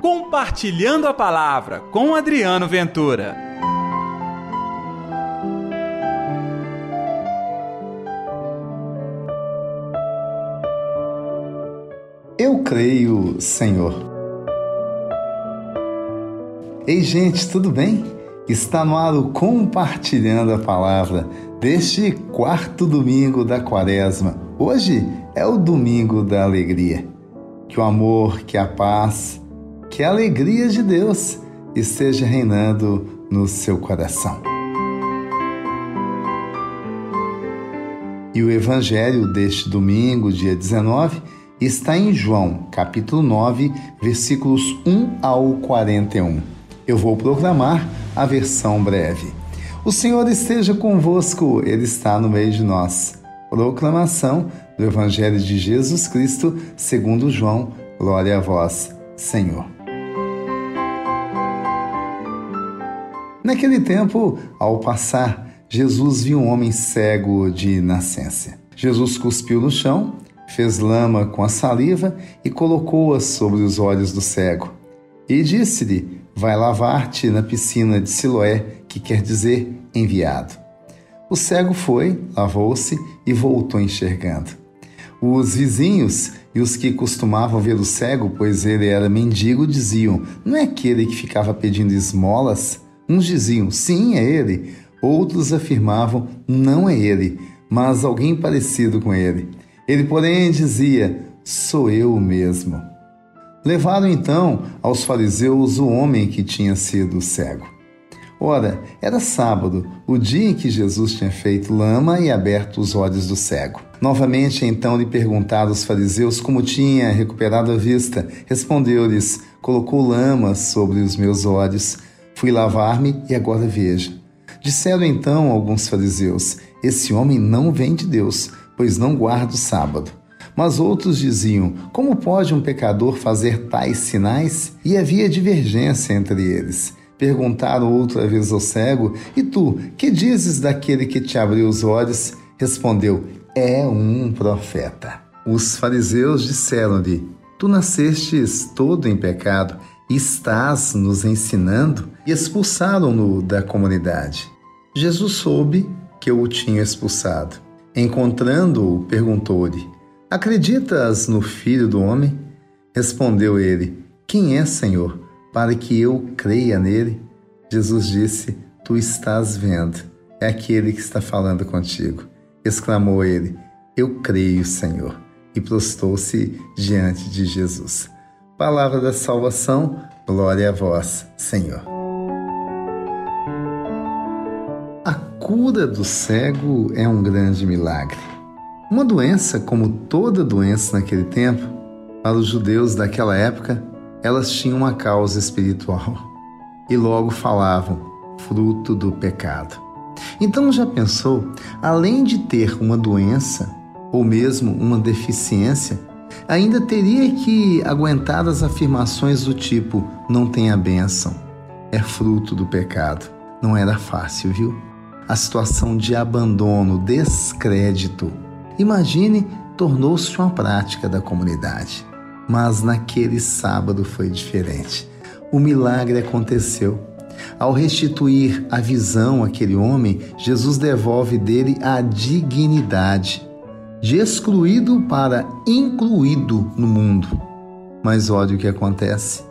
Compartilhando a Palavra com Adriano Ventura. Eu creio, Senhor. Ei, gente, tudo bem? Está no ar o Compartilhando a Palavra deste quarto domingo da Quaresma. Hoje é o domingo da alegria. Que o amor, que a paz, que a alegria de Deus esteja reinando no seu coração. E o evangelho deste domingo, dia 19, está em João, capítulo 9, versículos 1 ao 41. Eu vou proclamar a versão breve. O Senhor esteja convosco, Ele está no meio de nós. Proclamação do Evangelho de Jesus Cristo, segundo João. Glória a vós, Senhor. Naquele tempo, ao passar, Jesus viu um homem cego de nascença. Jesus cuspiu no chão, fez lama com a saliva e colocou-a sobre os olhos do cego. E disse-lhe: Vai lavar-te na piscina de Siloé, que quer dizer enviado. O cego foi, lavou-se e voltou enxergando. Os vizinhos e os que costumavam ver o cego, pois ele era mendigo, diziam: Não é aquele que ficava pedindo esmolas? Uns diziam, sim, é ele. Outros afirmavam, não é ele, mas alguém parecido com ele. Ele, porém, dizia, sou eu mesmo. Levaram então aos fariseus o homem que tinha sido cego. Ora, era sábado, o dia em que Jesus tinha feito lama e aberto os olhos do cego. Novamente, então, lhe perguntaram os fariseus como tinha recuperado a vista. Respondeu-lhes: Colocou lama sobre os meus olhos Fui lavar-me e agora veja. Disseram então alguns fariseus: Esse homem não vem de Deus, pois não guarda o sábado. Mas outros diziam: Como pode um pecador fazer tais sinais? E havia divergência entre eles. Perguntaram outra vez ao cego: E tu, que dizes daquele que te abriu os olhos? Respondeu: É um profeta. Os fariseus disseram-lhe: Tu nascestes todo em pecado estás nos ensinando? E expulsaram-no da comunidade. Jesus soube que o tinha expulsado. Encontrando-o, perguntou-lhe: Acreditas no Filho do Homem? Respondeu ele: Quem é, Senhor, para que eu creia nele? Jesus disse: Tu estás vendo. É aquele que está falando contigo. Exclamou ele: Eu creio, Senhor. E prostrou-se diante de Jesus. Palavra da salvação, glória a vós, Senhor. A cura do cego é um grande milagre. Uma doença, como toda doença naquele tempo, para os judeus daquela época, elas tinham uma causa espiritual e logo falavam fruto do pecado. Então já pensou, além de ter uma doença ou mesmo uma deficiência, ainda teria que aguentar as afirmações do tipo: não tem a bênção, é fruto do pecado. Não era fácil, viu? A situação de abandono, descrédito. Imagine, tornou-se uma prática da comunidade. Mas naquele sábado foi diferente. O milagre aconteceu. Ao restituir a visão àquele homem, Jesus devolve dele a dignidade de excluído para incluído no mundo. Mas olha o que acontece.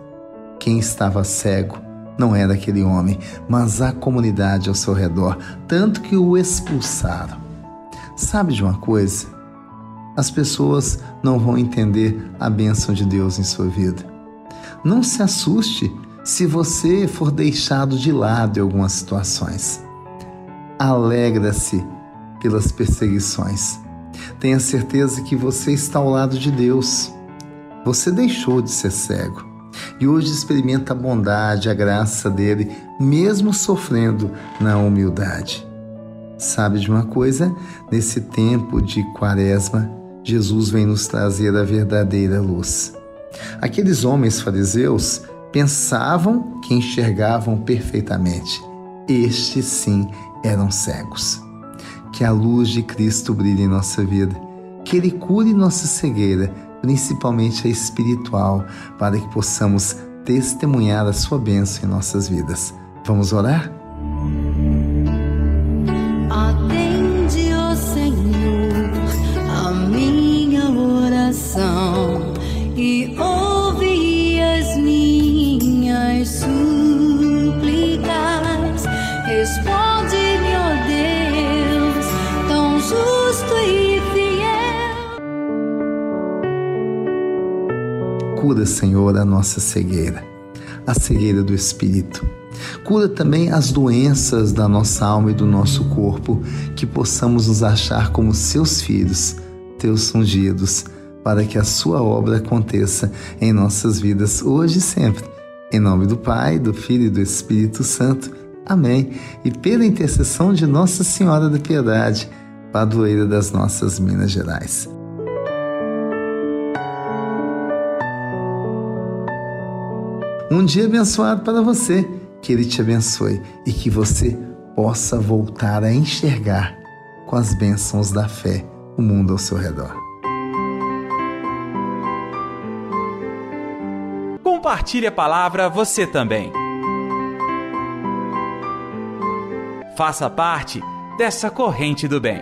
Quem estava cego não era aquele homem, mas a comunidade ao seu redor, tanto que o expulsaram. Sabe de uma coisa? As pessoas não vão entender a bênção de Deus em sua vida. Não se assuste se você for deixado de lado em algumas situações. Alegra-se pelas perseguições Tenha certeza que você está ao lado de Deus. Você deixou de ser cego e hoje experimenta a bondade, a graça dele, mesmo sofrendo na humildade. Sabe de uma coisa? Nesse tempo de quaresma, Jesus vem nos trazer a verdadeira luz. Aqueles homens fariseus pensavam que enxergavam perfeitamente. Estes sim eram cegos que a luz de Cristo brilhe em nossa vida, que Ele cure nossa cegueira, principalmente a espiritual, para que possamos testemunhar a sua bênção em nossas vidas. Vamos orar? Cura, Senhor, a nossa cegueira, a cegueira do espírito. Cura também as doenças da nossa alma e do nosso corpo, que possamos nos achar como seus filhos, teus ungidos, para que a sua obra aconteça em nossas vidas hoje e sempre. Em nome do Pai, do Filho e do Espírito Santo. Amém. E pela intercessão de Nossa Senhora da Piedade, padroeira das nossas Minas Gerais. Um dia abençoado para você, que Ele te abençoe e que você possa voltar a enxergar com as bênçãos da fé o mundo ao seu redor. Compartilhe a palavra você também. Faça parte dessa corrente do bem.